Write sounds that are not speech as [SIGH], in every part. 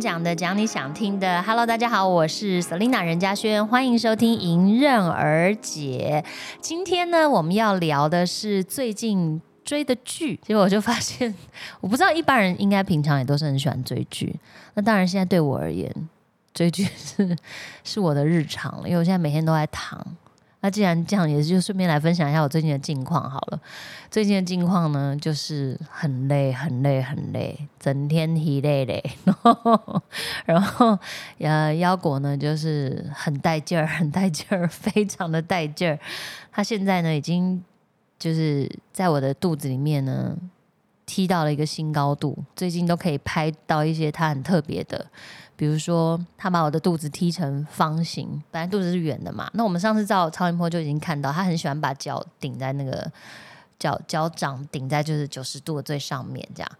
讲的，讲你想听的。Hello，大家好，我是 Selina 任嘉轩，欢迎收听《迎刃而解》。今天呢，我们要聊的是最近追的剧。结果我就发现，我不知道一般人应该平常也都是很喜欢追剧。那当然，现在对我而言，追剧是是我的日常了，因为我现在每天都在躺。那既然这样，也就顺便来分享一下我最近的近况好了。最近的近况呢，就是很累，很累，很累，整天疲累累。[LAUGHS] 然后，呃，腰果呢，就是很带劲儿，很带劲儿，[LAUGHS] 非常的带劲儿。他现在呢，已经就是在我的肚子里面呢，踢到了一个新高度。最近都可以拍到一些他很特别的。比如说，他把我的肚子踢成方形，本来肚子是圆的嘛。那我们上次照超音波就已经看到，他很喜欢把脚顶在那个脚脚掌顶在就是九十度的最上面这样。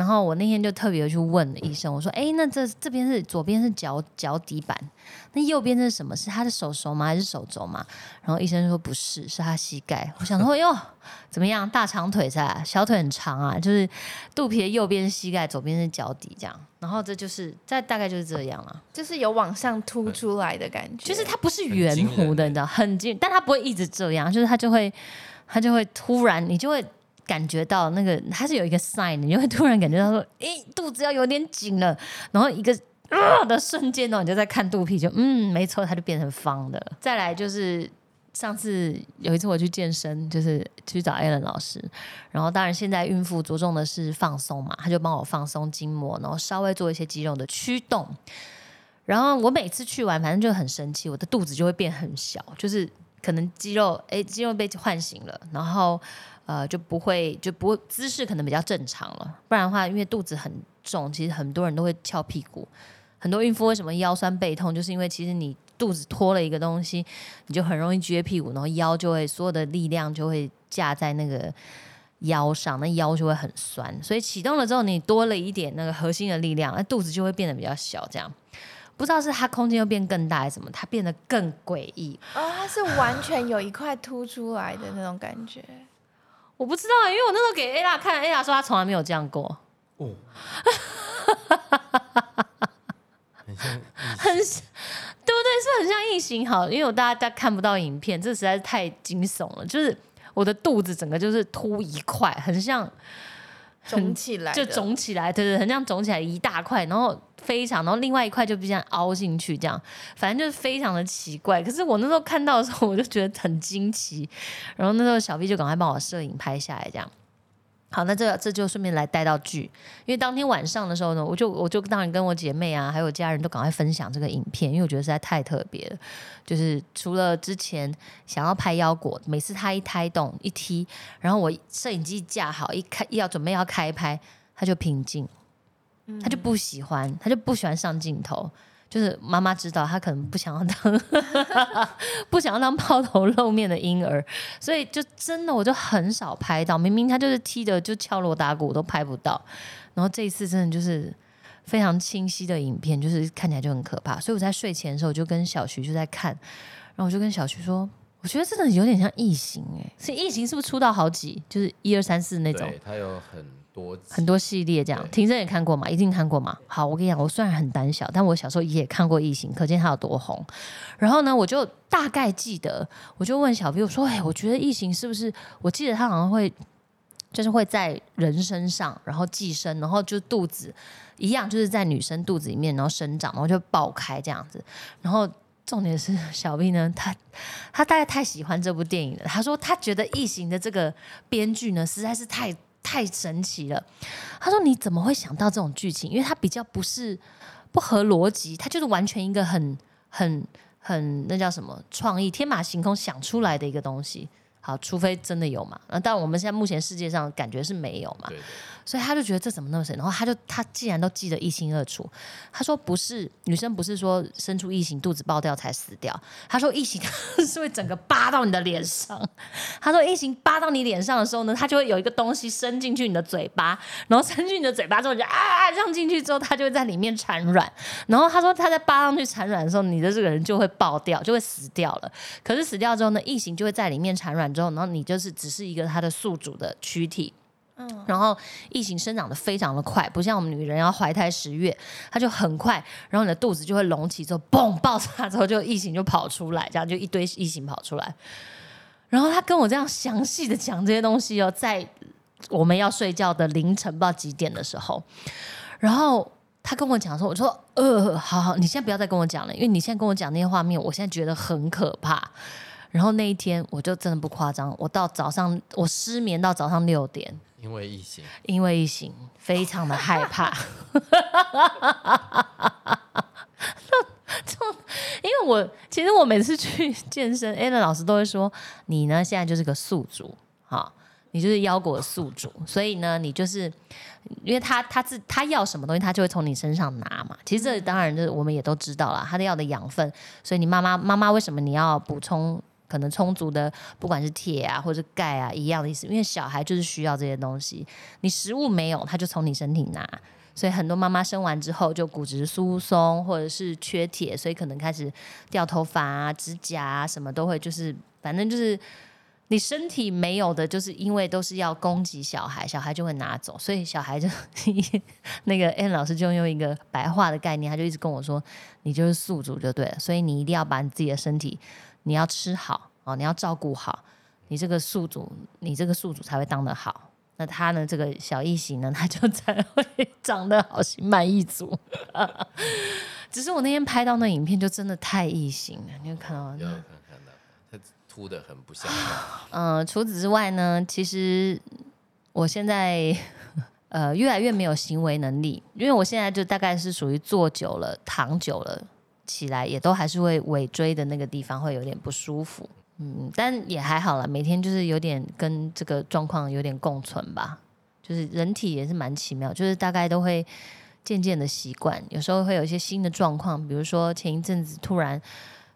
然后我那天就特别去问医生，我说：“哎，那这这边是左边是脚脚底板，那右边是什么？是他的手手吗？还是手肘吗？”然后医生说：“不是，是他膝盖。”我想说：“哟，怎么样？大长腿噻，小腿很长啊，就是肚皮的右边是膝盖，左边是脚底这样。然后这就是在大概就是这样了，就是有往上凸出来的感觉，就是它不是圆弧的，你知道，很近，但它不会一直这样，就是它就会它就会突然，你就会。”感觉到那个它是有一个 sign，你就会突然感觉到说，哎，肚子要有点紧了，然后一个啊的瞬间呢，你就在看肚皮，就嗯，没错，它就变成方的。再来就是上次有一次我去健身，就是去找 Allen 老师，然后当然现在孕妇着重的是放松嘛，他就帮我放松筋膜，然后稍微做一些肌肉的驱动。然后我每次去完，反正就很生气，我的肚子就会变很小，就是可能肌肉哎肌肉被唤醒了，然后。呃，就不会就不会姿势可能比较正常了，不然的话，因为肚子很重，其实很多人都会翘屁股。很多孕妇为什么腰酸背痛，就是因为其实你肚子拖了一个东西，你就很容易撅屁股，然后腰就会所有的力量就会架在那个腰上，那腰就会很酸。所以启动了之后，你多了一点那个核心的力量，那肚子就会变得比较小。这样不知道是它空间又变更大，还是什么，它变得更诡异。哦，它是完全有一块凸出来的那种感觉。我不知道，因为我那时候给 A 拉看，A 拉说她从来没有这样过。[LAUGHS] 哦，很像，很，对不对？是很像异形。好，因为我大家大家看不到影片，这实在是太惊悚了。就是我的肚子整个就是凸一块，很像。肿起来，就肿起来，对对，很像肿起来一大块，然后非常，然后另外一块就比较凹进去，这样，反正就是非常的奇怪。可是我那时候看到的时候，我就觉得很惊奇，然后那时候小 B 就赶快帮我摄影拍下来，这样。好，那这这就顺便来带到剧，因为当天晚上的时候呢，我就我就当然跟我姐妹啊，还有家人都赶快分享这个影片，因为我觉得实在太特别了。就是除了之前想要拍腰果，每次他一胎动一踢，然后我摄影机架好一开要准备要开拍，他就平静，他就不喜欢，他就不喜欢上镜头。就是妈妈知道他可能不想要当 [LAUGHS] 不想要当抛头露面的婴儿，所以就真的我就很少拍到。明明他就是踢的就敲锣打鼓都拍不到，然后这一次真的就是非常清晰的影片，就是看起来就很可怕。所以我在睡前的时候就跟小徐就在看，然后我就跟小徐说，我觉得真的有点像异形哎，是异形是不是出道好几，就是一二三四那种？对，它有很。多很多系列这样，庭生也看过嘛？一定看过嘛？好，我跟你讲，我虽然很胆小，但我小时候也看过《异形》，可见它有多红。然后呢，我就大概记得，我就问小 B，我说：“哎，我觉得《异形》是不是？我记得它好像会，就是会在人身上，然后寄生，然后就肚子一样，就是在女生肚子里面，然后生长，然后就爆开这样子。然后重点是小 B 呢，[LAUGHS] 他他大概太喜欢这部电影了。他说他觉得《异形》的这个编剧呢，实在是太……太神奇了！他说：“你怎么会想到这种剧情？因为它比较不是不合逻辑，它就是完全一个很很很那叫什么创意、天马行空想出来的一个东西。好，除非真的有嘛？那但我们现在目前世界上感觉是没有嘛？”所以他就觉得这怎么那么神？然后他就他既然都记得一清二楚，他说不是女生不是说生出异形肚子爆掉才死掉，他说异形 [LAUGHS] 是会整个扒到你的脸上。他说异形扒到你脸上的时候呢，它就会有一个东西伸进去你的嘴巴，然后伸进你的嘴巴之后就啊让进去之后，它就会在里面产卵。然后他说他在扒上去产卵的时候，你的这个人就会爆掉，就会死掉了。可是死掉之后呢，异形就会在里面产卵之后，然后你就是只是一个它的宿主的躯体。嗯，然后异形生长的非常的快，不像我们女人要怀胎十月，它就很快，然后你的肚子就会隆起，之后嘣爆炸之后就异形就跑出来，这样就一堆异形跑出来。然后他跟我这样详细的讲这些东西哦，在我们要睡觉的凌晨不知道几点的时候，然后他跟我讲说，我说呃，好好，你现在不要再跟我讲了，因为你现在跟我讲那些画面，我现在觉得很可怕。然后那一天我就真的不夸张，我到早上我失眠到早上六点，因为疫情，因为疫情非常的害怕。[LAUGHS] 就因为我其实我每次去健身 a n 老师都会说，你呢现在就是个宿主，哈，你就是腰果的宿主，所以呢，你就是因为他他自他要什么东西，他就会从你身上拿嘛。其实这当然就是我们也都知道了，他的要的养分，所以你妈妈妈妈为什么你要补充？可能充足的，不管是铁啊或者钙啊，一样的意思。因为小孩就是需要这些东西，你食物没有，他就从你身体拿。所以很多妈妈生完之后就骨质疏松，或者是缺铁，所以可能开始掉头发啊、指甲，什么都会，就是反正就是你身体没有的，就是因为都是要供给小孩，小孩就会拿走。所以小孩就那个 N 老师就用一个白话的概念，他就一直跟我说，你就是宿主就对了。所以你一定要把你自己的身体。你要吃好哦，你要照顾好，你这个宿主，你这个宿主才会当得好。那他呢，这个小异形呢，他就才会 [LAUGHS] 长得好，心满意足。[LAUGHS] 只是我那天拍到那影片，就真的太异形了，你有看到吗？有看看到，他秃的很不像。嗯，[LAUGHS] 除此之外呢，其实我现在呃越来越没有行为能力，因为我现在就大概是属于坐久了、躺久了。起来也都还是会尾椎的那个地方会有点不舒服，嗯，但也还好了。每天就是有点跟这个状况有点共存吧，就是人体也是蛮奇妙，就是大概都会渐渐的习惯。有时候会有一些新的状况，比如说前一阵子突然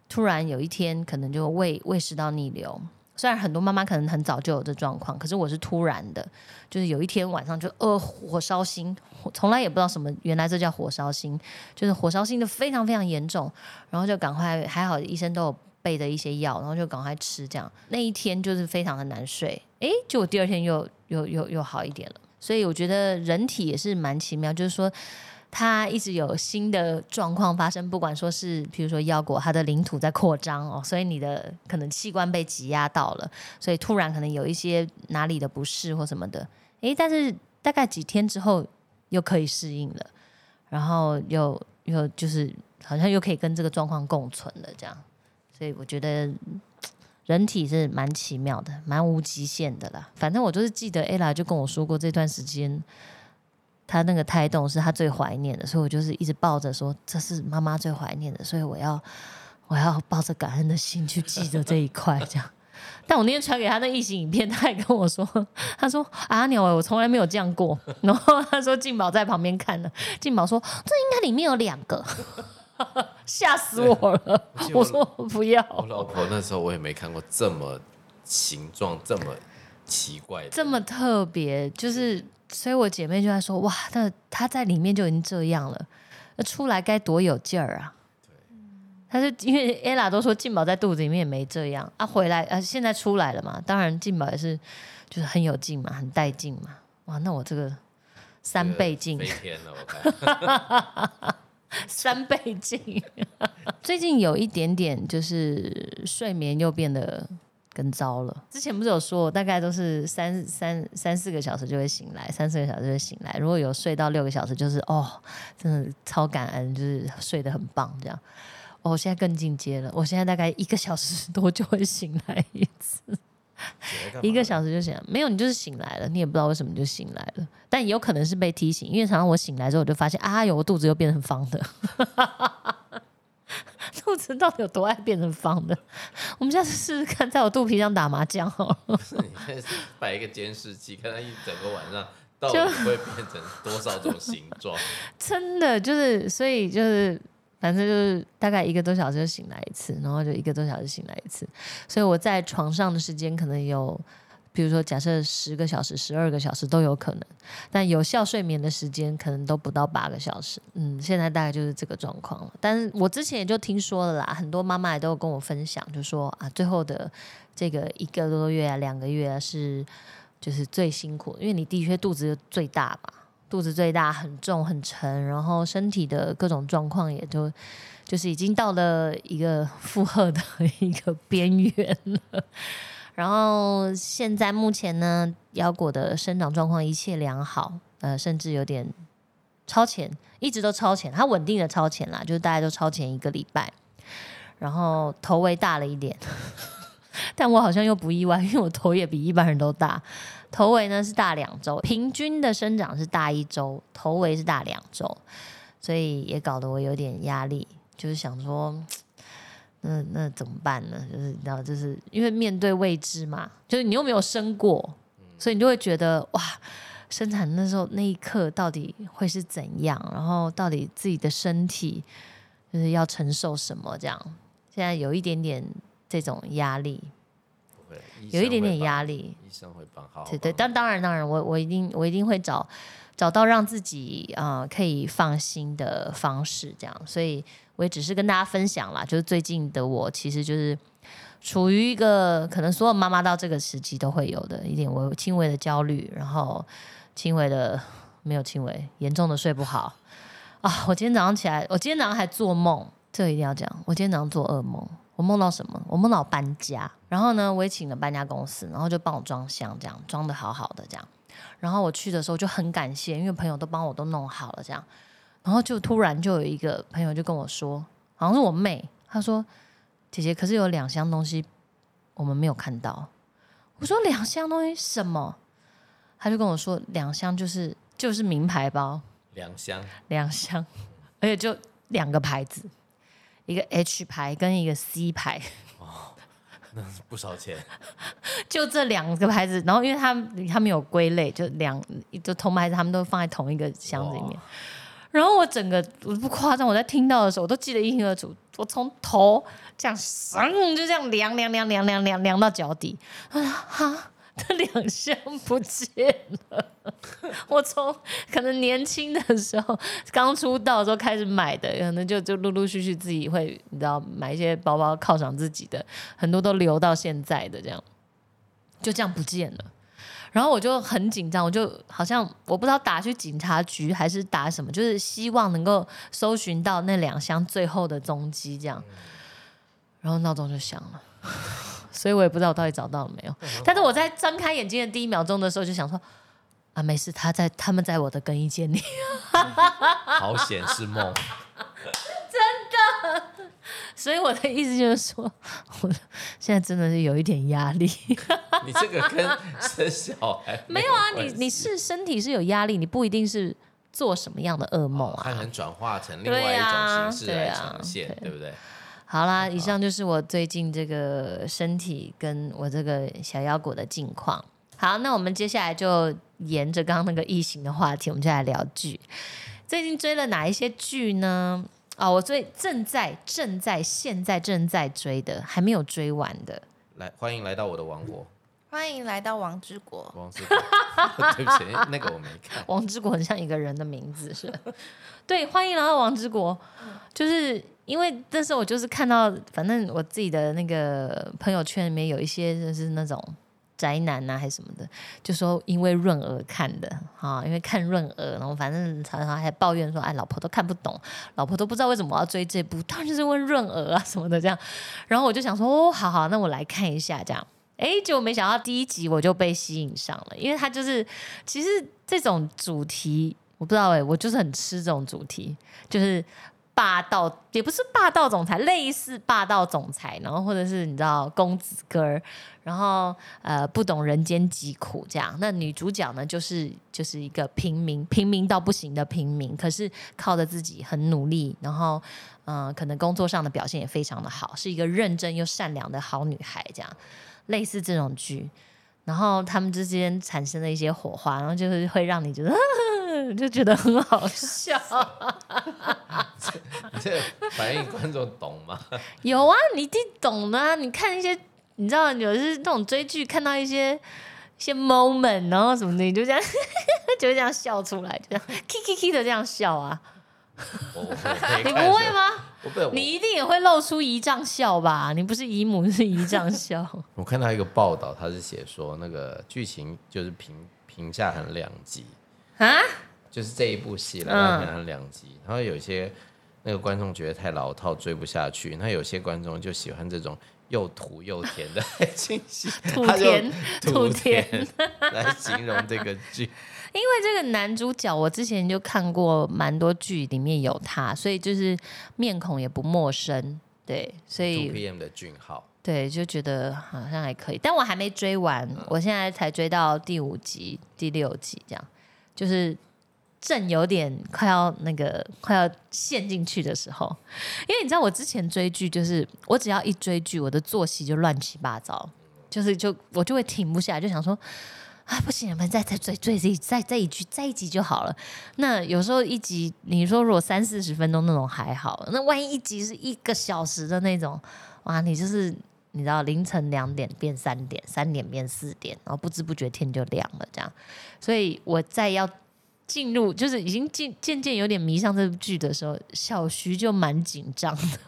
突然有一天可能就胃胃食道逆流。虽然很多妈妈可能很早就有这状况，可是我是突然的，就是有一天晚上就呃火烧心，从来也不知道什么，原来这叫火烧心，就是火烧心的非常非常严重，然后就赶快还好医生都有备的一些药，然后就赶快吃，这样那一天就是非常的难睡，诶，就我第二天又又又又好一点了，所以我觉得人体也是蛮奇妙，就是说。它一直有新的状况发生，不管说是，比如说腰果，它的领土在扩张哦，所以你的可能器官被挤压到了，所以突然可能有一些哪里的不适或什么的，诶，但是大概几天之后又可以适应了，然后又又就是好像又可以跟这个状况共存了，这样，所以我觉得人体是蛮奇妙的，蛮无极限的啦。反正我就是记得 ella 就跟我说过这段时间。他那个胎动是他最怀念的，所以我就是一直抱着说这是妈妈最怀念的，所以我要 [LAUGHS] 我要抱着感恩的心去记着这一块，这样。[LAUGHS] 但我那天传给他那异形影片，他还跟我说，他说阿鸟，我从来没有这样过。[LAUGHS] 然后他说静宝在旁边看了，静宝说这应该里面有两个，吓死我了。我说不要。我老婆那时候我也没看过这么形状这么奇怪、这么特别，就是。所以我姐妹就在说：“哇，那她在里面就已经这样了，那出来该多有劲儿啊！”他就因为 ella 都说静宝在肚子里面也没这样啊，回来啊，现在出来了嘛，当然静宝也是就是很有劲嘛，很带劲嘛。哇，那我这个三倍劲飞天了，我看三倍劲。[LAUGHS] 最近有一点点就是睡眠又变得。更糟了。之前不是有说，我大概都是三三三四个小时就会醒来，三四个小时就会醒来。如果有睡到六个小时，就是哦，真的超感恩，就是睡得很棒这样。哦，现在更进阶了，我现在大概一个小时 [LAUGHS] 多就会醒来一次，[LAUGHS] 一个小时就醒。没有，你就是醒来了，你也不知道为什么就醒来了。但也有可能是被提醒，因为常常我醒来之后，我就发现啊，有我肚子又变成方的。[LAUGHS] 肚子到底有多爱变成方的？我们下次试试看，在我肚皮上打麻将哦。[LAUGHS] 你摆一个监视器，看它一整个晚上到底会变成多少种形状。[LAUGHS] 真的就是，所以就是，反正就是大概一个多小时就醒来一次，然后就一个多小时醒来一次。所以我在床上的时间可能有。比如说，假设十个小时、十二个小时都有可能，但有效睡眠的时间可能都不到八个小时。嗯，现在大概就是这个状况了。但是我之前也就听说了啦，很多妈妈也都有跟我分享，就说啊，最后的这个一个多月啊、两个月啊，是就是最辛苦，因为你的确肚子最大嘛，肚子最大，很重很沉，然后身体的各种状况也都就是已经到了一个负荷的一个边缘了。然后现在目前呢，腰果的生长状况一切良好，呃，甚至有点超前，一直都超前，它稳定的超前啦，就是大家都超前一个礼拜。然后头围大了一点，[LAUGHS] 但我好像又不意外，因为我头也比一般人都大。头围呢是大两周，平均的生长是大一周，头围是大两周，所以也搞得我有点压力，就是想说。那那怎么办呢？就是你知道，就是因为面对未知嘛，就是你又没有生过，所以你就会觉得哇，生产那时候那一刻到底会是怎样？然后到底自己的身体就是要承受什么？这样现在有一点点这种压力，不会有一点点压力，医。生会帮，好好对对，帮但当然当然，我我一定我一定会找找到让自己啊、可以放心的方式，这样。所以我也只是跟大家分享啦，就是最近的我其实就是处于一个可能所有妈妈到这个时期都会有的一点我轻微的焦虑，然后轻微的没有轻微，严重的睡不好啊。我今天早上起来，我今天早上还做梦，这一定要讲。我今天早上做噩梦，我梦到什么？我梦到搬家，然后呢，我也请了搬家公司，然后就帮我装箱，这样装的好好的这样。然后我去的时候就很感谢，因为朋友都帮我都弄好了这样。然后就突然就有一个朋友就跟我说，好像是我妹，她说：“姐姐，可是有两箱东西我们没有看到。”我说：“两箱东西什么？”她就跟我说：“两箱就是就是名牌包，两箱，两箱，[LAUGHS] 而且就两个牌子，一个 H 牌跟一个 C 牌。”那不少钱，[LAUGHS] 就这两个牌子，然后因为他们他们有归类，就两就同牌子，他们都放在同一个箱子里面。然后我整个我不夸张，我在听到的时候，我都记得一清二楚。我从头这样，嗯，就这样量量量量量量量到脚底，啊哈，这两箱不见了。我从可能年轻的时候刚出道的时候开始买的，可能就就陆陆续续自己会你知道买一些包包犒赏自己的，很多都留到现在的这样，就这样不见了。然后我就很紧张，我就好像我不知道打去警察局还是打什么，就是希望能够搜寻到那两箱最后的踪迹，这样。然后闹钟就响了，所以我也不知道我到底找到了没有。但是我在睁开眼睛的第一秒钟的时候，就想说啊，没事，他在他们在我的更衣间里。[LAUGHS] 好险是梦，[LAUGHS] 真的所以我的意思就是说，我现在真的是有一点压力。[LAUGHS] 你这个跟生小孩没有啊，你你是身体是有压力，你不一定是做什么样的噩梦啊。它能转化成另外一种形式来对啊呈现，对对不对？好啦，以上就是我最近这个身体跟我这个小腰果的近况。好，那我们接下来就沿着刚刚那个异形的话题，我们就来聊剧。最近追了哪一些剧呢？哦，我最正在正在现在正在追的，还没有追完的。来，欢迎来到我的王国，欢迎来到王之国。王之国。[LAUGHS] 对不起，那个我没看。王之国很像一个人的名字，是？[LAUGHS] 对，欢迎来到王之国。就是因为那时候我就是看到，反正我自己的那个朋友圈里面有一些就是那种宅男啊，还是什么的，就说因为润儿看的啊，因为看润儿，然后反正常常还抱怨说，哎，老婆都看不懂，老婆都不知道为什么我要追这部，当然就是问润儿啊什么的这样。然后我就想说，哦，好好，那我来看一下这样。哎，结果没想到第一集我就被吸引上了，因为他就是其实这种主题我不知道哎、我就是很吃这种主题，就是霸道，也不是霸道总裁，类似霸道总裁，然后或者是你知道公子哥儿，然后呃不懂人间疾苦这样。那女主角呢，就是就是一个平民，平民到不行的平民，可是靠着自己很努力，然后嗯、可能工作上的表现也非常的好，是一个认真又善良的好女孩这样。类似这种剧，然后他们之间产生了一些火花，然后就是会让你觉得 [LAUGHS] 就觉得很好笑。[LAUGHS] 你这反应观众懂吗？[LAUGHS] 有啊，你一定懂的、啊。你看一些，你知道，有的是那种追剧看到一些一些 moment，然后什么的，你就这样就这样笑出来，就这样，kikiki 的这样笑啊。我我我你不会？吗？你一定也会露出姨丈笑吧？你不是姨母是姨丈笑。[LAUGHS] 我看到一个报道，他是写说那个剧情就是评评价很两极，啊？就是这一部戏来嗯看很两极，然后有些那个观众觉得太老套，追不下去；那有些观众就喜欢这种又土又甜的爱情戏，[LAUGHS] 土甜土甜 [LAUGHS] 来形容这个剧。因为这个男主角，我之前就看过蛮多剧，里面有他，所以就是面孔也不陌生。对，所以 PM 的俊浩，对就觉得好像还可以，但我还没追完，我现在才追到第五集、第六集，这样就是正有点快要那个快要陷进去的时候。因为你知道，我之前追剧就是我只要一追剧，我的作息就乱七八糟，就是就我就会停不下来，就想说。啊，不行，我们再再追追一再再一句再一集就好了。那有时候一集，你说如果三四十分钟那种还好，那万一一集是一个小时的那种，哇，你就是你知道凌晨两点变三点，三点变四点，然后不知不觉天就亮了，这样。所以我在要进入，就是已经渐渐渐有点迷上这部剧的时候，小徐就蛮紧张的，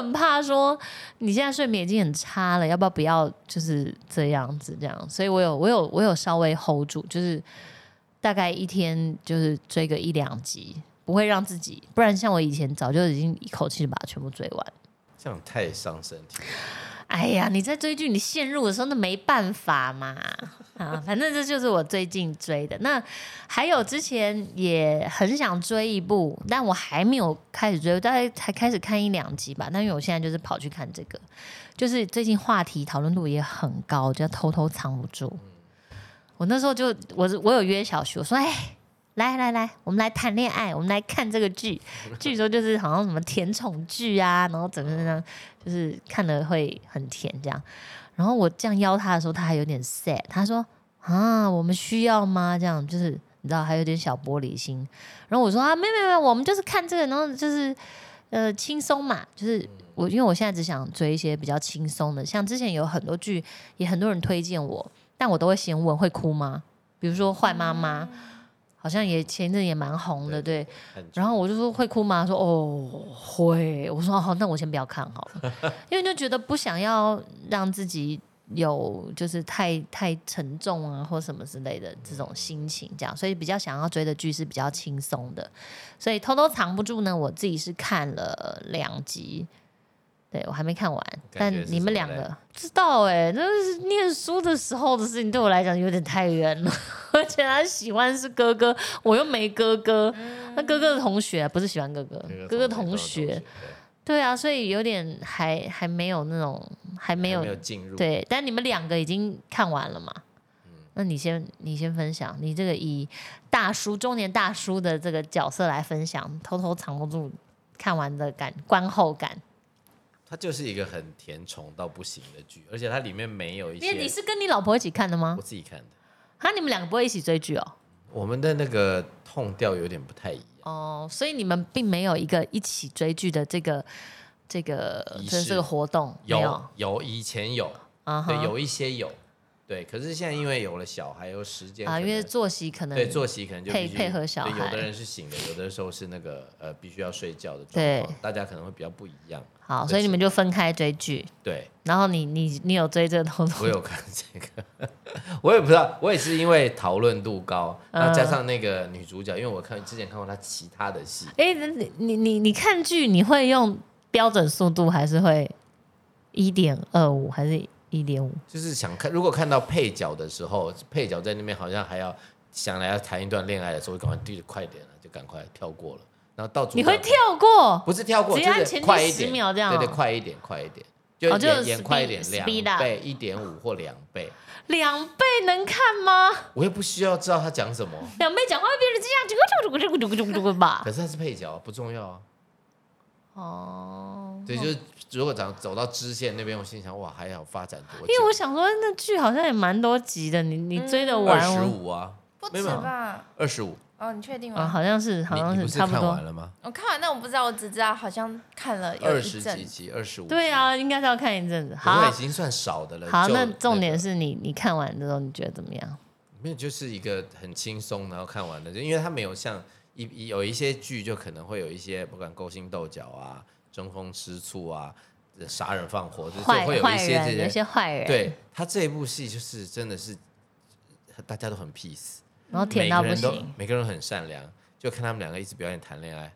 很怕说你现在睡眠已经很差了，要不要不要就是这样子这样？所以我有我有我有稍微 hold 住，就是大概一天就是追个一两集，不会让自己，不然像我以前早就已经一口气把它全部追完。这样太伤身体。哎呀，你在追剧，你陷入的时候那没办法嘛。[LAUGHS] 啊，反正这就是我最近追的。那还有之前也很想追一部，但我还没有开始追，大概才开始看一两集吧。但因为我现在就是跑去看这个，就是最近话题讨论度也很高，就偷偷藏不住。我那时候就我我有约小徐，我说哎。来来来，我们来谈恋爱，我们来看这个剧。[LAUGHS] 据说就是好像什么甜宠剧啊，然后怎么怎么样，就是看了会很甜这样。然后我这样邀他的时候，他还有点 sad，他说啊，我们需要吗？这样就是你知道，还有点小玻璃心。然后我说啊，没有没有没有，我们就是看这个，然后就是呃轻松嘛，就是我因为我现在只想追一些比较轻松的，像之前有很多剧也很多人推荐我，但我都会先问会哭吗？比如说《坏妈妈》，好像也前一阵也蛮红的，对。然后我就说会哭吗？说哦会。我说好，那我先不要看好了，[LAUGHS] 因为就觉得不想要让自己有就是太太沉重啊或什么之类的这种心情，这样，所以比较想要追的剧是比较轻松的，所以偷偷藏不住呢。我自己是看了两集。对，我还没看完，但你们两个知道哎、那是念书的时候的事情，对我来讲有点太远了。[LAUGHS] 而且他喜欢是哥哥，我又没哥哥，那哥哥的同学不是喜欢哥哥，哥哥同学，对啊，所以有点还还没有那种还没有没有进入。对，但你们两个已经看完了嘛？那你先你先分享，你这个以大叔中年大叔的这个角色来分享，偷偷藏不住看完的感观后感。它就是一个很甜宠到不行的剧，而且它里面没有一因为你是跟你老婆一起看的吗我？自己看的。啊，你们两个不会一起追剧哦？我们的那个痛调有点不太一样，哦，所以你们并没有一个一起追剧的这个这个仪式这这个活动，没有有有以前有，对，啊哈有一些有，对，可是现在因为有了小孩，有时间啊，因为作息可能对作息可能就配配合小孩有的人是醒的，有的时候是那个呃必须要睡觉的状对况，大家可能会比较不一样。好，所以你们就分开追剧。对，然后你你你有追这个东西我有看这个，我也不知道，我也是因为讨论度高，然后加上那个女主角，因为我看之前看过她其他的戏，哎，你你你你看剧你会用标准速度还是会一点二五还是一点五？就是想看，如果看到配角的时候，配角在那边好像还要想来要谈一段恋爱的时候，赶快递快点了，就赶快跳过了。然后到主你会跳过？不是跳过，只是直接按前快一点，秒这样哦对对，快一点，快一点，就演演快一点两倍、一点五或两倍。两倍能看吗？我又不需要知道他讲什么，两倍讲话会变成这样，这个这个这个这个这个这个吧可？是他是配角，不重要啊。哦，对，就是如果走走到支线那边，我心想哇，还要发展多因为我想说那剧好像也蛮多集的，你你追得二完十？五啊，不止没有吧？二十五，哦，你确定啊，吗？好像是好像是差不多看完。了吗？我看完，但我不知道，我只知道好像看了有一二十阵几。集，二十五。对，啊，应该是要看一阵子。好已，经算少的了。好，那重点是你你看完之后你觉得怎么样？没有，就是一个很轻松，然后看完了，就因为它没有像一一有一些剧就可能会有一些不管勾心斗角啊、争风吃醋啊、杀人放火，就是会有一些这些坏人，，对他这一部戏就是真的是大家都很 peace，然后甜到不每个人都，每个人都很善良，就看他们两个一直表演谈恋爱，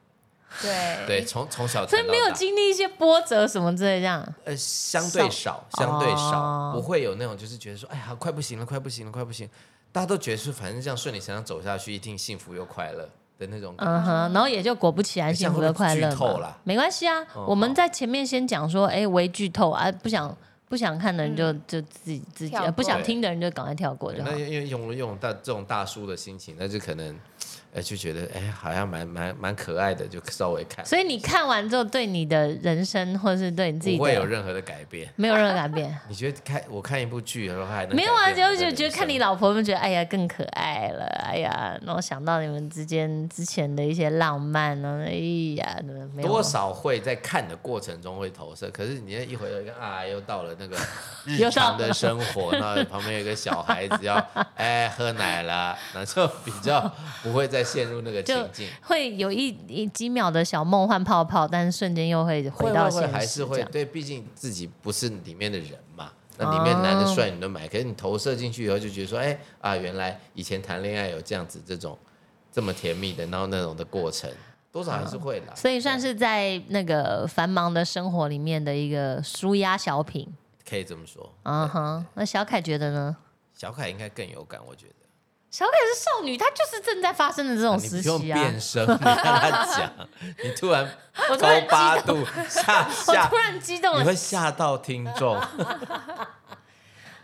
对。对，从从小所以没有经历一些波折什么之类这样。呃，相对少，相对少，哦。不会有那种就是觉得说，哎呀，快不行了，快不行了，快不行，大家都觉得是反正这样顺理成章走下去，一定幸福又快乐的那种感觉。嗯哼，然后也就果不其然，哎幸福的快乐没关系啊，哦我们在前面先讲说，哎，微剧透啊，不想不想看的人就嗯。就自己自己，呃不想听的人就赶快跳过就好。那。因为用用大这种大叔的心情，那就可能，哎，就觉得哎，好像蛮蛮蛮可爱的，就稍微看，所以你看完之后，对你的人生或者是对你自己不会有任何的改变。没有任何改变。[LAUGHS] 你觉得看我看一部剧，然后还能没有啊，就就觉得看你老婆们觉得哎呀更可爱了，哎呀，然后想到你们之间之前的一些浪漫呢，哎呀，没有多少会在看的过程中会投射，可是你一回头啊，又到了那个 [LAUGHS] 日常的生活，那旁边有个小孩子要 [LAUGHS] 哎喝奶了，那就比较不会再陷入那个情境。会有一一几秒的小梦幻泡泡，但是瞬间又会回到现实，还是会对，毕竟自己不是里面的人嘛。那里面男的帅女的美，可是你投射进去以后，就觉得说，哎啊，原来以前谈恋爱有这样子这种这么甜蜜的，然后那种的过程，多少还是会啦。所以算是在那个繁忙的生活里面的一个舒压小品。可以这么说。嗯哼，那小凯觉得呢？小凯应该更有感，我觉得。小凯是少女，她就是正在发生的这种时你不用期啊。变声，[LAUGHS] 你让他讲，你突然 [LAUGHS] 我突然高八激动，度下我突，然激动了你会。吓到听众。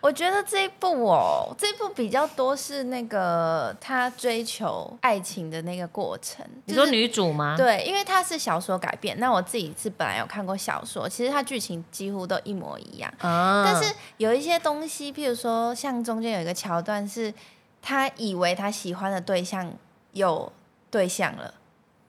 我觉得这一部哦，这一部比较多是那个他追求爱情的那个过程。你说女主吗？，对，因为它是小说改编，那我自己是本来有看过小说，其实它剧情几乎都一模一样。啊，但是有一些东西，譬如说像中间有一个桥段是，他以为他喜欢的对象有对象了。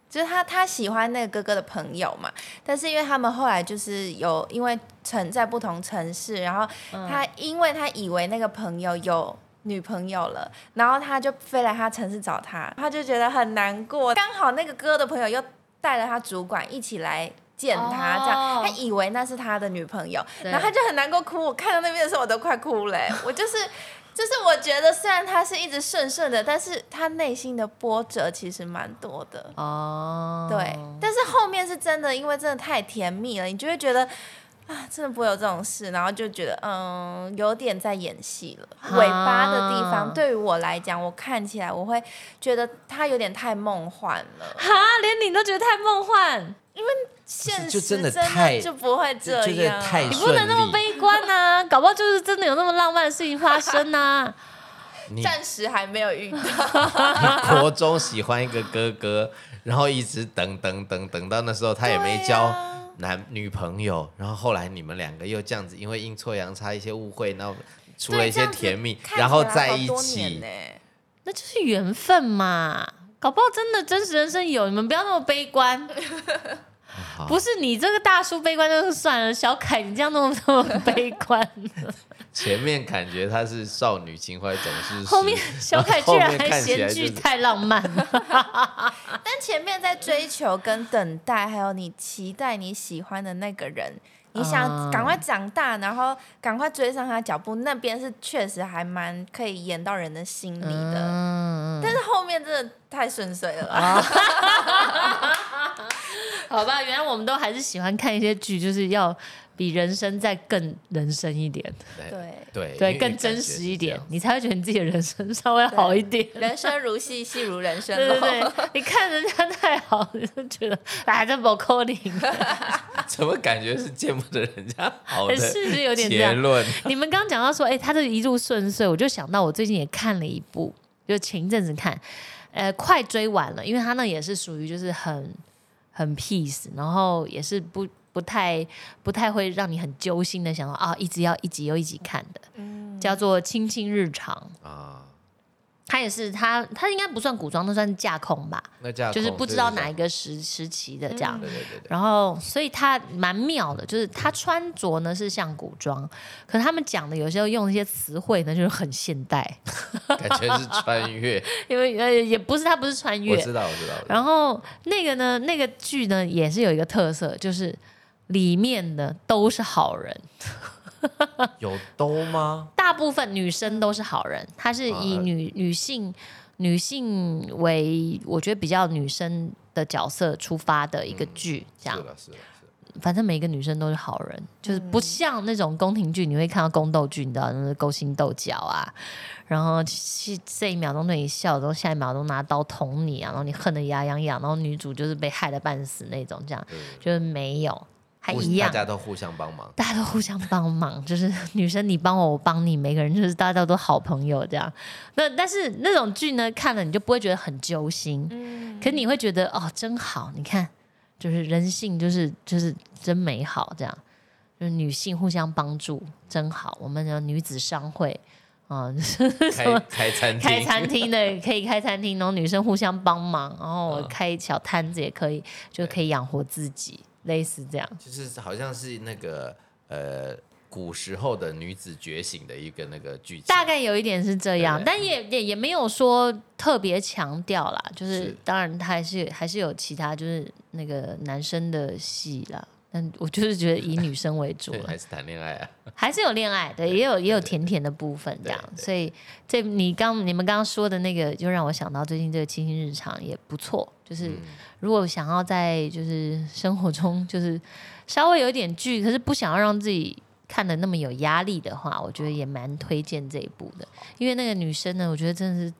就是他，他喜欢那个哥哥的朋友嘛，但是因为他们后来就是有因为城在不同城市，然后他因为他以为那个朋友有女朋友了，然后他就飞来他城市找他，他就觉得很难过。刚好那个哥的朋友又带了他主管一起来见他，这样哦他以为那是他的女朋友，然后他就很难过哭。我看到那边的时候我都快哭了欸、我就是。就是我觉得，虽然他是一直顺顺的，但是他内心的波折其实蛮多的。哦，对，但是后面是真的，因为真的太甜蜜了，你就会觉得啊，真的不会有这种事，然后就觉得嗯，有点在演戏了。啊尾巴的地方对于我来讲，我看起来我会觉得他有点太梦幻了，哈，连你都觉得太梦幻，因为现实真的太就不会这就就是样。太你不能那么悲观啊，搞不好就是真的有那么浪漫的事情发生啊。[LAUGHS] 你暂时还没有遇到，国中喜欢一个哥哥，然后一直等等等等到那时候他也没对交啊男女朋友，然后后来你们两个又这样子，因为阴错阳差一些误会，然后出了一些甜蜜，然后在一起呢。那就是缘分嘛，搞不好真的真实人生有，你们不要那么悲观。好。不是你这个大叔悲观就算了，小凯你这样那么那么悲观，前面感觉他是少女情怀总是后面小凯 [LAUGHS] 居然还嫌剧太浪漫。了。[LAUGHS] 但前面在追求跟等待，还有你期待你喜欢的那个人，你啊。想赶快长大，然后赶快追上他脚步，那边是确实还蛮可以演到人的心里的。嗯，但是后面真的太顺遂了 [LAUGHS] 好吧，原来我们都还是喜欢看一些剧，就是要比人生再更人生一点，对，对对，更真实一点，你才会觉得你自己的人生稍微好一点。人生如戏，戏如人生对对咯。对，你看人家太好，你就觉得哎，这不扣零，[LAUGHS] 怎么感觉是见不得人家好的是不是有点这样？结论？[LAUGHS] 你们刚刚讲到说，哎、他这一路顺遂，我就想到我最近也看了一部，就前一阵子看，呃，快追完了，因为他那也是属于就是很很 peace，然后也是不不太不太会让你很揪心的想到啊，一直要一集又一集看的，嗯。叫做《亲亲日常》。啊，他也是他他应该不算古装，那算是架空吧，那架空就是不知道哪一个，个时时期的这样。对对对对，然后，所以他蛮妙的，就是他穿着呢是像古装，可是他们讲的有时候用一些词汇呢，就是很现代，[LAUGHS] 感觉是穿越，因为呃也不是他不是穿越我，知道我知道，然后那个呢，那个剧呢也是有一个特色，就是里面的都是好人，[LAUGHS] 有兜吗？大部分女生都是好人，她是以啊女女性女性为我觉得比较女生的角色出发的一个剧，这样。是。的是的反正每一个女生都是好人，就是不像那种宫廷剧，你会看到宫斗剧，你知道，那是勾心斗角啊，然后是这一秒钟对你笑，然后下一秒钟拿刀捅你啊，然后你恨得牙痒痒，然后女主就是被害得半死那种，这样。就是没有，还一样。大，家都互相帮忙，大家都互相帮忙，[LAUGHS] 就是女生你帮我，我帮你，每个人就是大家都好朋友这样。那但是那种剧呢，看了你就不会觉得很揪心，嗯，可你会觉得哦，真好，你看，就是人性就是就是真美好，这样。就是女性互相帮助，真好。我们的女子商会。啊，[LAUGHS] 开开餐厅，开餐厅的可以开餐厅，然后女生互相帮忙，然后开小摊子也可以，就可以养活自己，类似这样。就是好像是那个呃古时候的女子觉醒的一个那个剧情，大概有一点是这样，但也也也没有说特别强调啦，就是是当然他还是还是有其他就是那个男生的戏啦。但我就是觉得以女生为主，[LAUGHS] 了，还是谈恋爱啊，还是有恋爱的，也有也有甜甜的部分这样。所以这你刚你们刚刚说的那个，就让我想到最近这个清新日常也不错。就是嗯如果想要在就是生活中就是稍微有一点剧，可是不想要让自己看的那么有压力的话，我觉得也蛮推荐这一部的。因为那个女生呢，我觉得真的是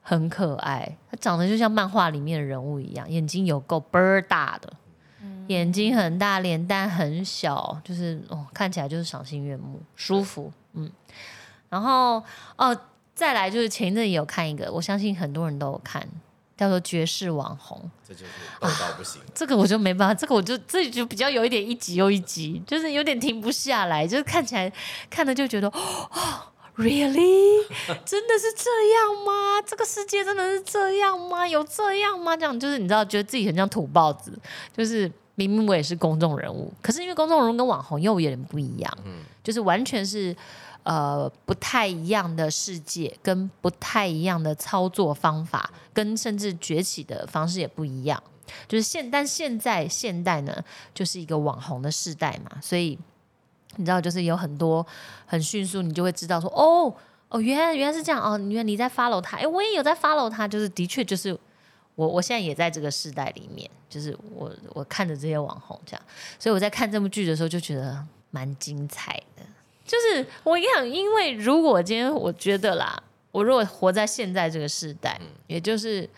很可爱，她长得就像漫画里面的人物一样，眼睛有够倍儿大的。眼睛很大，脸蛋很小，就是哦，看起来就是赏心悦目，舒服，嗯。然后哦，再来就是前一阵也有看一个，我相信很多人都有看，叫做《绝世网红》。这就是逗到不行。这个我就没办法，这个我就这就比较有一点一集又一集，就是有点停不下来，就是看起来看的就觉得哦，really，真的是这样吗？这个世界真的是这样吗？有这样吗？这样就是你知道，觉得自己很像土包子，就是明明我也是公众人物，可是因为公众人物跟网红又有点不一样，嗯就是完全是。呃，不太一样的世界，跟不太一样的操作方法，跟甚至崛起的方式也不一样。就是现，但现在现代呢，就是一个网红的时代嘛，所以你知道，就是有很多很迅速，你就会知道说，哦哦，原来原来是这样哦，原来你在 follow 他，哎，我也有在 follow 他，就是的确就是我我现在也在这个时代里面，就是我我看着这些网红这样，所以我在看这部剧的时候就觉得蛮精彩的。就是我跟你讲，因为如果今天我觉得啦，我如果活在现在这个时代，也就是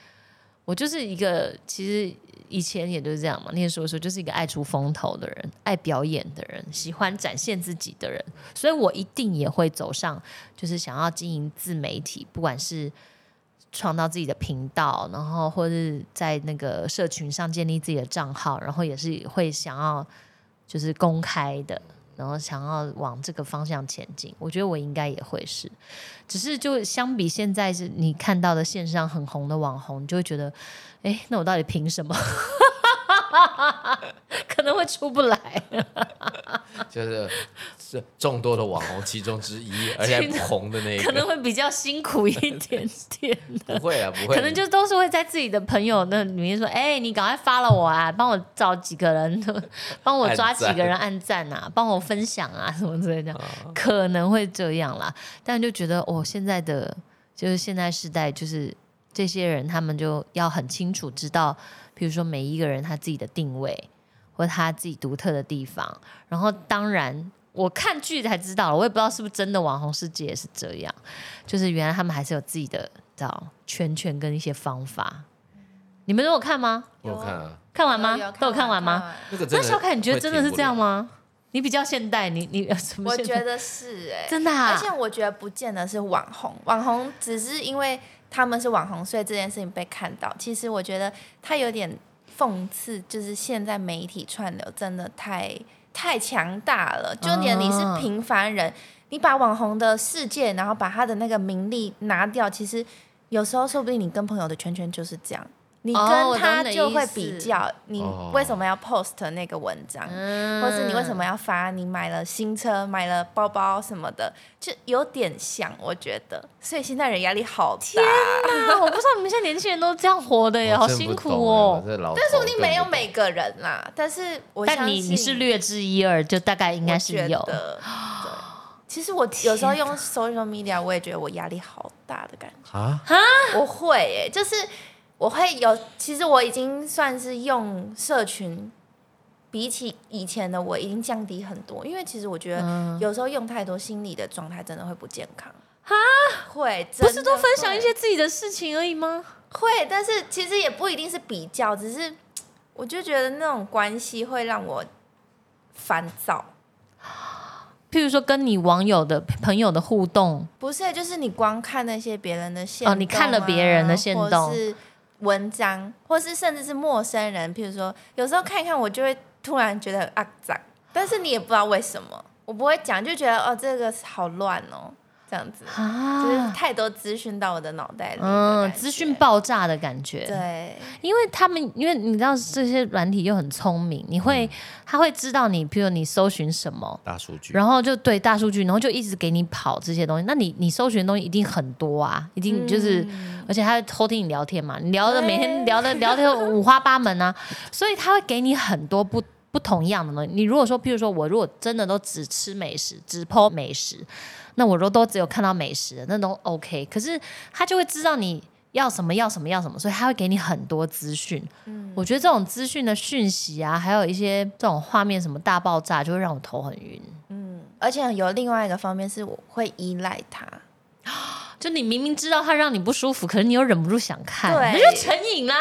我就是一个其实以前也就是这样嘛，念书的时候就是一个爱出风头的人，爱表演的人，喜欢展现自己的人，所以我一定也会走上就是想要经营自媒体，不管是创造自己的频道，然后或者是在那个社群上建立自己的账号，然后也是会想要就是公开的。然后想要往这个方向前进，我觉得我应该也会是，只是就相比现在是你看到的线上很红的网红，你就会觉得，哎，那我到底凭什么？可能会出不来。就是是众多的网红其中之一，[LAUGHS] 而且红的那一个，可能会比较辛苦一点点的，不会啊，不会，可能就都是会在自己的朋友那里面说，哎、你赶快发了我啊，帮我找几个人，[LAUGHS] 帮我抓几个人按赞啊，帮我分享啊，什么之类的，可能会这样啦。但就觉得哦，现在的就是现在时代，就是这些人他们就要很清楚知道，比如说每一个人他自己的定位。或他自己独特的地方，然后当然我看剧才知道了，我也不知道是不是真的网红世界也是这样，就是原来他们还是有自己的知道圈圈跟一些方法。你们都有看吗？我有看啊，看完吗有有？都有看完吗？？那个那小凯，你觉得真的是这样？吗？你比较现代，你你什么我？觉得是哎、真的啊而且我觉得不见得是网红，网红只是因为他们是网红，所以这件事情被看到。其实我觉得他有点讽刺，就是现在媒体串流真的太太强大了，就连你是哦平凡人，你把网红的世界，然后把他的那个名利拿掉，其实有时候说不定你跟朋友的圈圈就是这样，你跟他就会比较，你哦为什么要 post 那个文章，嗯或是你为什么要发你买了新车、买了包包什么的，就有点像，我觉得。所以现在人压力好大，啊？我不知道你们现在年轻人都这样活的耶，好辛苦哦但说不定没有每个人啦。但是我但相信你你是略知一二，就大概应该是有。得对。其实我有时候用 social media，我也觉得我压力好大的感觉。啊，我会诶、就是我会有，其实我已经算是用社群，比起以前的我已经降低很多。因为其实我觉嗯得有时候用太多，心理的状态真的会不健康。会，不是都分享一些自己的事情而已吗？会，但是其实也不一定是比较，只是 [TSK] 我就觉得那种关系会让我烦躁。譬如说跟你网友的朋友的互动，不是，就是你光看那些别人的线、啊哦你看了别人的线动是文章，或是甚至是陌生人，譬如说，有时候看一看，我就会突然觉得很肮脏，但是你也不知道为什么，我不会讲，就觉得哦，这个好乱哦，这样子，啊就是啊，太多资讯到我的脑袋里，嗯，资讯。爆炸的感觉。对，因为他们，因为你知道这些软体又很聪明，你会，他会知道你，比如你搜寻什么，大数据，然后就对大数据，然后就一直给你跑这些东西。那你你搜寻的东西一定很多啊，一定就是，而且他会偷听你聊天嘛，你聊的每天 [LAUGHS] 聊的聊的五花八门啊，所以他会给你很多不不同样的东西。你如果说，譬如说我如果真的都只吃美食，只剖美食，那我如果都只有看到美食，那都 OK。可是他就会知道你。要什么要什么要什么，所以他会给你很多资讯。我觉得这种资讯的讯息啊，还有一些这种画面什么大爆炸，就会让我头很晕。嗯而且有另外一个方面是我会依赖他，就你明明知道它让你不舒服，可是你又忍不住想看，对那就成瘾啦。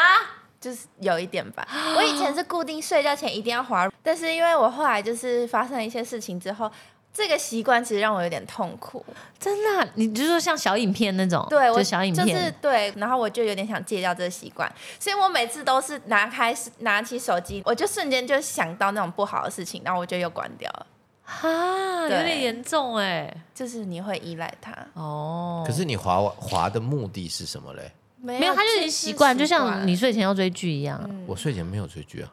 就是有一点吧。[GASPS] 我以前是固定睡觉前一定要滑，但是因为我后来就是发生了一些事情之后，这个习惯其实让我有点痛苦。真的啊、你就说像小影片那种，对，我就小影片，就是对，然后我就有点想戒掉这个习惯，所以我每次都是拿开拿起手机，我就瞬间就想到那种不好的事情，然后我就又关掉了。哈，有点严重哎。就是你会依赖它，哦，可是你滑滑的目的是什么嘞？没没有，他就就是是习惯，就像你。睡前要追剧一样。嗯我睡前没有追剧啊，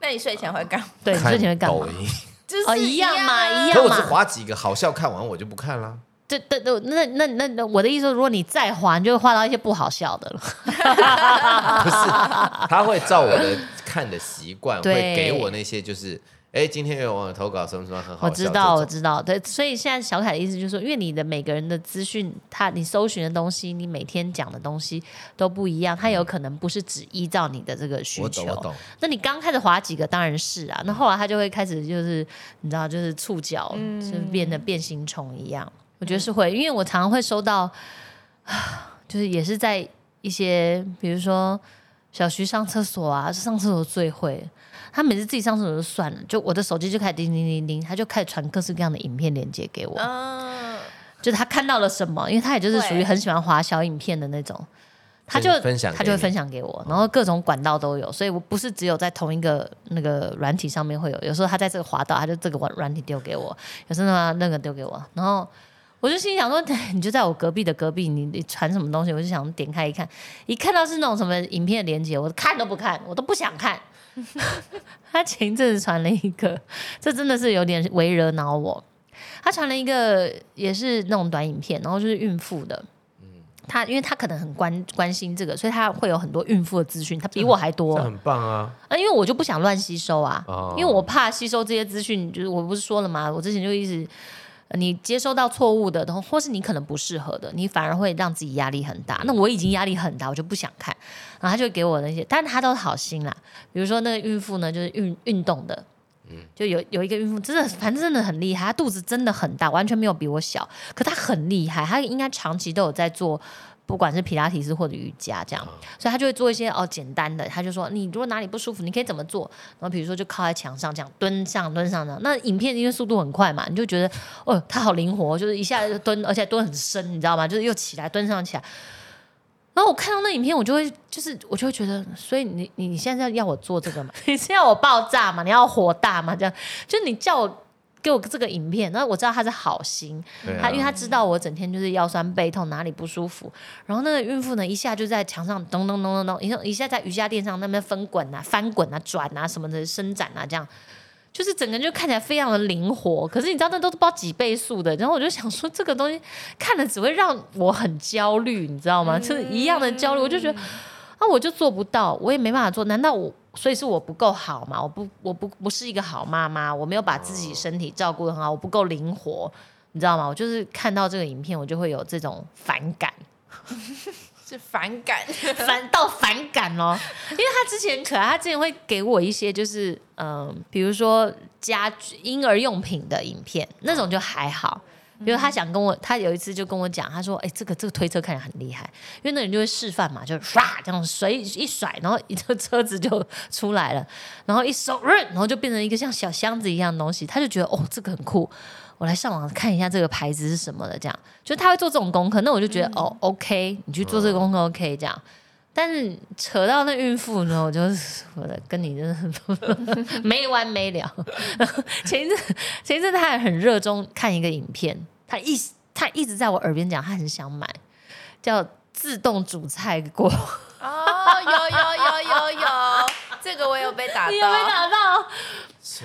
那你睡前会干嘛？对，你睡前会干嘛抖？音。就是哦一样嘛啊一样嘛可我只划几个好笑，看完我就不看了。对对对，那那那那我的意思说，如果你再划，你就会滑到一些不好笑的了。不是，他会照我的看的习惯，[LAUGHS] 对会给我那些就是，哎，今天有网友投稿什么什么很好，我知道，我知道，对，所以现在小凯的意思就是说，因为你的每个人的资讯，他你搜寻的东西，你每天讲的东西都不一样，他有可能不是只依照你的这个需求我懂。我懂，那你刚开始划几个当然是啊，那后来他就会开始就是你知道，就是触角嗯就变得变形虫一样。我觉得是会，因为我常常会收到，[SIGHS] 就是也是在一些比如说小徐上厕所啊，上厕所最会。他每次自己上厕所就算了，就我的手机就开始叮叮叮叮，他就开始传各式各样的影片链接给我，嗯，就是他看到了什么，因为他也就是属于很喜欢滑小影片的那种，他就分分享他就会分享给我，然后各种管道都有，所以我不是只有在同一个那个软体上面会有，有时候他在这个滑道，他就这个软软体丢给我，有时候呢那个丢给我，然后我就心里想说，你就在我隔壁的隔壁，你你传什么东西？我就想点开一看，一看到是那种什么影片的连接，我看都不看，我都不想看。[LAUGHS] 他前一阵子传了一个，[LAUGHS] 这真的是有点为惹恼我。他传了一个也是那种短影片，然后就是孕妇的。他因为他可能很关关心这个，所以他会有很多孕妇的资讯，他比我还多。这很棒啊！啊，因为我就不想乱吸收啊，哦因为我怕吸收这些资讯，就是我不是说了吗？我之前就一直，呃你接收到错误的，然后或是你可能不适合的，你反而会让自己压力很大。那我已经压力很大，我就不想看，然后他就给我那些，但是他都是好心啦，比如说那个孕妇呢，就是运运动的。就有有一个孕妇，真的，反正真的很厉害，她肚子真的很大，完全没有比我小，可她很厉害，她应该长期都有在做，不管是皮拉提斯或者瑜伽这样，所以他就会做一些哦简单的，他就说你如果哪里不舒服，你可以怎么做，然后比如说就靠在墙上这样蹲上蹲上这样，那影片因为速度很快嘛，你就觉得哦他好灵活，就是一下就蹲，而且蹲很深，你知道吗？就是又起来蹲上起来。然后我看到那影片，我就会就是我就会觉得，所以你你你现在要我做这个吗？你是要我爆炸吗？你要火大吗？这样就你叫我给我这个影片，然后我知道他是好心，啊。他因为他知道我整天就是腰酸背痛，哪里不舒服，然后那个孕妇呢一下就在墙上咚咚咚咚咚，一下一下在瑜伽垫上那边翻滚啊、翻滚啊、转啊什么的伸展啊，这样。就是整个人就看起来非常的灵活，可是你知道那都不知道几倍速的，然后我就想说这个东西看了只会让我很焦虑，你知道吗？就是一样的焦虑，我就觉得啊我就做不到，我也没办法做，难道我所以是我不够好嘛？我不我不不是一个好妈妈，我没有把自己身体照顾的很好，我不够灵活，你知道吗？我就是看到这个影片，我就会有这种反感。[LAUGHS] 是反感，[LAUGHS] 反到反感哦，因为他之前可爱，他之前会给我一些就是嗯、比如说家居婴儿用品的影片，那种就还好。比如他想跟我，他有一次就跟我讲，他说：“哎、这个这个推车看起来很厉害，因为那人就会示范嘛，就唰这样甩一甩，然后一个车子就出来了，然后一手，呃然后就变成一个像小箱子一样的东西，他就觉得哦，这个很酷，我来上网看一下这个牌子是什么的，这样。就他会做这种功课，那我就觉得、哦，OK，你去做这个功课 OK 这样。但是扯到那孕妇呢，我就是我的跟你真的 [LAUGHS] 没完没了。[LAUGHS] 前一阵前一阵他还很热衷看一个影片，他一他一直在我耳边讲，他很想买，叫自动煮菜锅。哦，有有有有有，这个我有被打 [LAUGHS] 你有没，打到？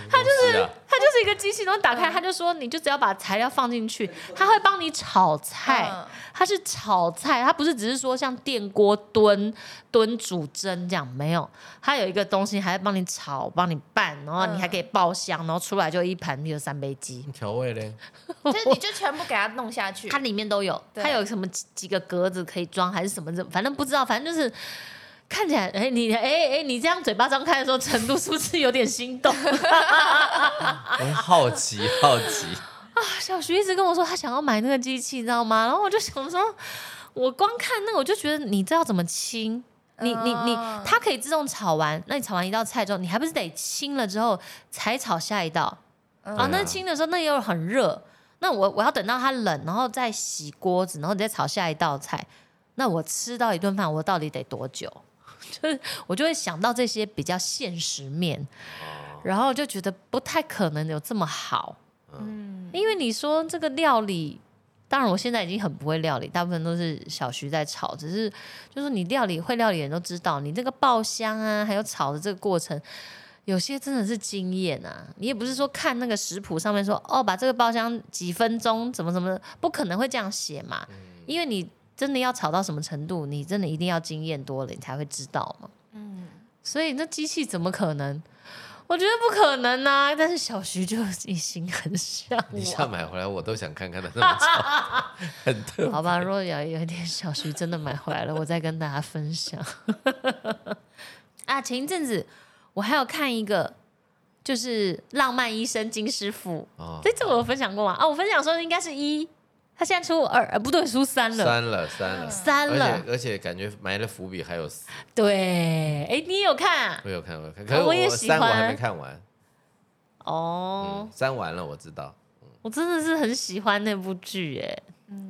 他就是它就是一个机器，然后打开，他就说，你就只要把材料放进去，它会帮你炒菜。嗯。它是炒菜，它不是只是说像电锅炖、炖、煮、蒸这样，没有，它有一个东西还会帮你炒、帮你拌，然后你还可以爆香，然后出来就一盘那个三杯鸡，调味嘞，就是你就全部给它弄下去，[LAUGHS] 它里面都有，它有什么几几个格子可以装，还是什么的，反正不知道，反正就是。看起来，哎、你，哎、哎、你这样嘴巴张开的时候，程度是不是有点心动？我 [LAUGHS] 好奇好奇啊，小徐一直跟我说他想要买那个机器，你知道吗？然后我就想说，我光看那个我就觉得你这要怎么清？你你你哦，它可以自动炒完，那你炒完一道菜之后，你还不是得清了之后才炒下一道嗯啊？那清的时候那又很热，那我我要等到它冷，然后再洗锅子，然后你再炒下一道菜，那我吃到一顿饭我到底得多久？就是我就会想到这些比较现实面，然后就觉得不太可能有这么好。嗯，因为你说这个料理，当然我现在已经很不会料理，大部分都是小徐在炒。只是就是你料理会料理的人都知道，你这个爆香啊，还有炒的这个过程，有些真的是经验啊。你也不是说看那个食谱上面说哦，把这个爆香几分钟怎么怎么，不可能会这样写嘛。因为你真的要吵到什么程度，你真的一定要经验多了，你才会知道嘛。嗯，所以那机器怎么可能？我觉得不可能啊！但是小徐就一心很想你往。下买回来我都想看看他那么炒，很特好吧，如果有有一天小徐真的买回来了，我再跟大家分享。[LAUGHS] 啊，前一阵子我还有看一个，就是《浪漫医生金师傅哦》，这这我有分享过吗？啊，我分享说应该是一，他现在出二，呃，不对，出三了，三了三了，而三了。且。而且感觉埋了伏笔，还有死，对，哎，你有看？啊我有看我有看，可是我也喜三我还欢没看完，哦。嗯，？删完了我知道。我真的是很喜欢那部剧，哎，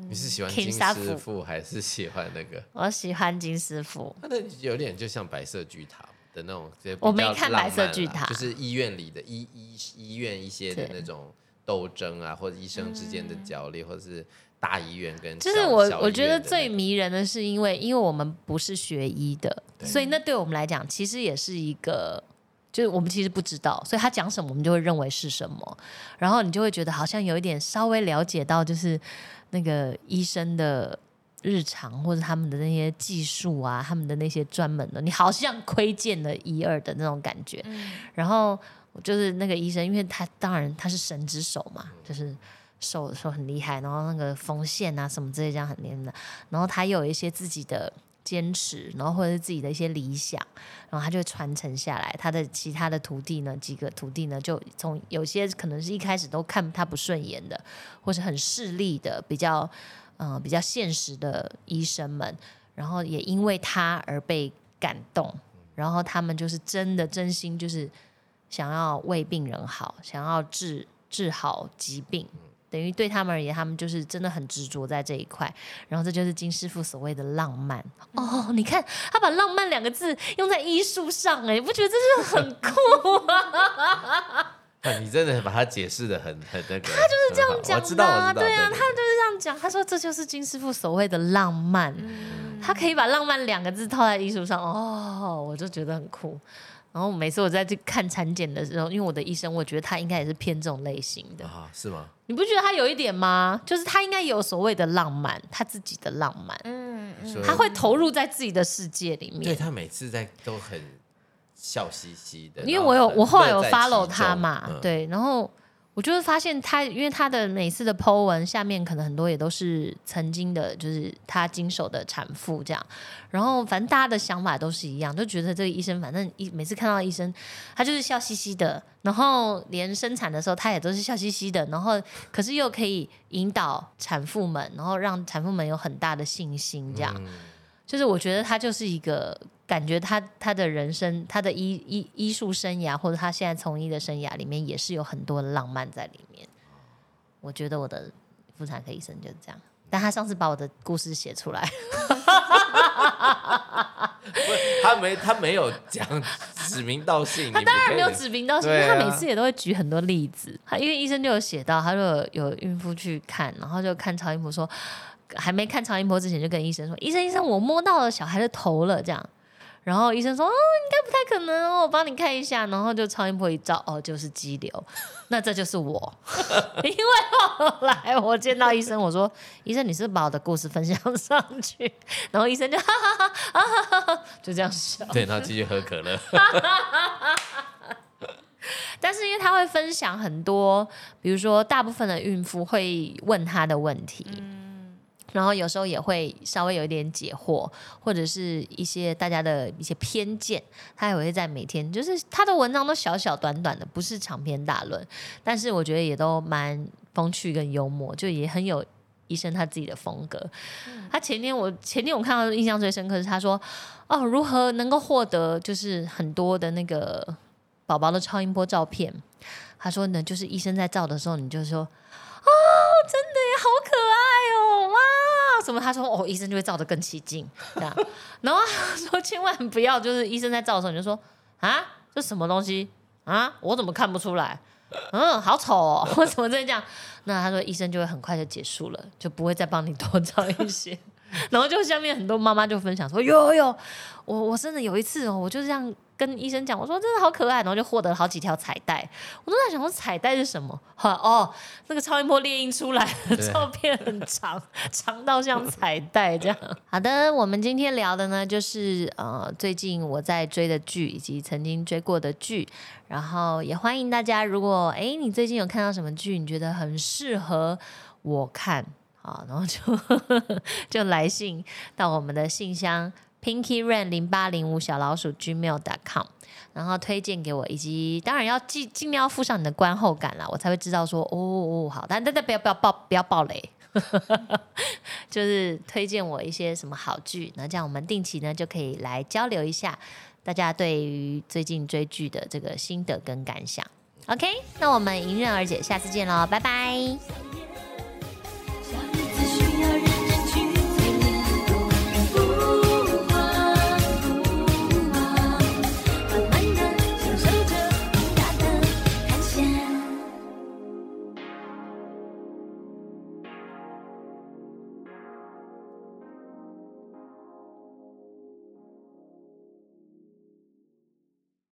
你是喜欢 King 金师傅还是喜欢那个？我喜欢金师傅。它的有点就像白色巨塔的那种，这我没看白色漫巨塔。啦就是医院里的医医医院一些的对。那种斗争啊，或者医生之间的角力，或者是大医院跟就是我我觉得最迷人的是，因为因为我们不是学医的，所以那对我们来讲，其实也是一个，就是我们其实不知道，所以他讲什么，我们就会认为是什么，然后你就会觉得好像有一点稍微了解到，就是那个医生的日常或者他们的那些技术啊，他们的那些专门的，你好像窥见了一二的那种感觉。嗯。然后就是那个医生，因为他当然他是神之手嘛，就是手手很厉害，然后那个缝线啊什么之类这样很厉害的，然后他又有一些自己的坚持，然后或者是自己的一些理想，然后他就传承下来。他的其他的徒弟呢，几个徒弟呢，就从有些可能是一开始都看他不顺眼的，或是很势利的，比较嗯、比较现实的医生们，然后也因为他而被感动，然后他们就是真的真心就是想要为病人好，想要治治好疾病。等于对他们而言，他们就是真的很执着在这一块，然后这就是金师傅所谓的浪漫哦。你看他把“浪漫”两个字用在医术上，哎，你不觉得这是很 [LAUGHS] 酷吗？[LAUGHS] 啊你真的把它解释的很很那个，他就是这样讲我知道，我知道，对啊，他就是这样讲。他说这就是金师傅所谓的浪漫，他可以把浪漫两个字套在医术上，哦，我就觉得很酷。然后每次我在去看产检的时候，因为我的医生，我觉得他应该也是偏这种类型的。啊，是吗？你不觉得他有一点吗？就是他应该有所谓的浪漫，他自己的浪漫，嗯他会投入在自己的世界里面。对他每次在都很笑嘻嘻的，因为我有后我后来有 follow 他嘛，嗯对，然后我就会发现他，因为他的每次的 po 文下面可能很多也都是曾经的，就是他经手的产妇这样，然后反正大家的想法都是一样，都觉得这个医生反正一每次看到医生，他就是笑嘻嘻的，然后连生产的时候他也都是笑嘻嘻的，然后可是又可以引导产妇们，然后让产妇们有很大的信心这样。嗯就是我觉得他就是一个感觉他他的人生，他的医医医术生涯，或者他现在从医的生涯里面，也是有很多的浪漫在里面。我觉得我的妇产科医生就是这样，但他上次把我的故事写出来，他没他没有讲指名道姓，[LAUGHS] 他当然没有指名道姓，因为他每次也都会举很多例子。他因为医生就有写到，他说有有孕妇去看，然后就看超音波说，还没看超音波之前就跟医生说，医生医生，我摸到了小孩的头了，这样。然后医生说：“哦，应该不太可能哦，我帮你看一下。”然后就超音波一照，哦，就是肌瘤。[LAUGHS] 那这就是我，[LAUGHS] 因为后来我见到医生，我说：“医生，你是不是把我的故事分享上去？” [LAUGHS] 然后医生就哈哈哈哈哈哈哈，就这样笑。对，然后继续喝可乐，但是因为他会分享很多，比如说大部分的孕妇会问他的问题，然后有时候也会稍微有一点解惑，或者是一些大家的一些偏见，他也会在每天，就是他的文章都小小短短的，不是长篇大论，但是我觉得也都蛮风趣跟幽默，就也很有医生他自己的风格。他前天我前天我看到印象最深刻是他说，哦，如何能够获得就是很多的那个宝宝的超音波照片。他说呢，就是医生在照的时候，你就说，哦，真的耶，好可爱什么？他说哦，医生就会照得更起劲，[LAUGHS] 这样。然后说千万不要，就是医生在照的时候，你就说啊，这什么东西啊？我怎么看不出来？嗯，好丑哦，[LAUGHS] 为什么这样？那他说医生就会很快就结束了，就不会再帮你多照一些。[LAUGHS] 然后就下面很多妈妈就分享说，有有有，我我真的有一次哦，我就这样跟医生讲，我说真的好可爱，然后就获得了好几条彩带。我都在想说彩带是什么？哈哦，那个超音波猎鹰出来的照片很长，长到像彩带这样。[LAUGHS] 好的，我们今天聊的呢，就是呃最近我在追的剧，以及曾经追过的剧。然后也欢迎大家，如果哎你最近有看到什么剧，你觉得很适合我看啊，然后就 [LAUGHS] 就来信到我们的信箱 pinky Ran 零八零五小老鼠 gmail.com，然后推荐给我，以及当然要尽尽量要附上你的观后感啦，我才会知道说哦哦好，但但但不要不要爆不要爆雷。[LAUGHS] 就是推荐我一些什么好剧，那这样我们定期呢就可以来交流一下大家对于最近追剧的这个心得跟感想。OK，那我们迎刃而解，下次见喽，拜拜。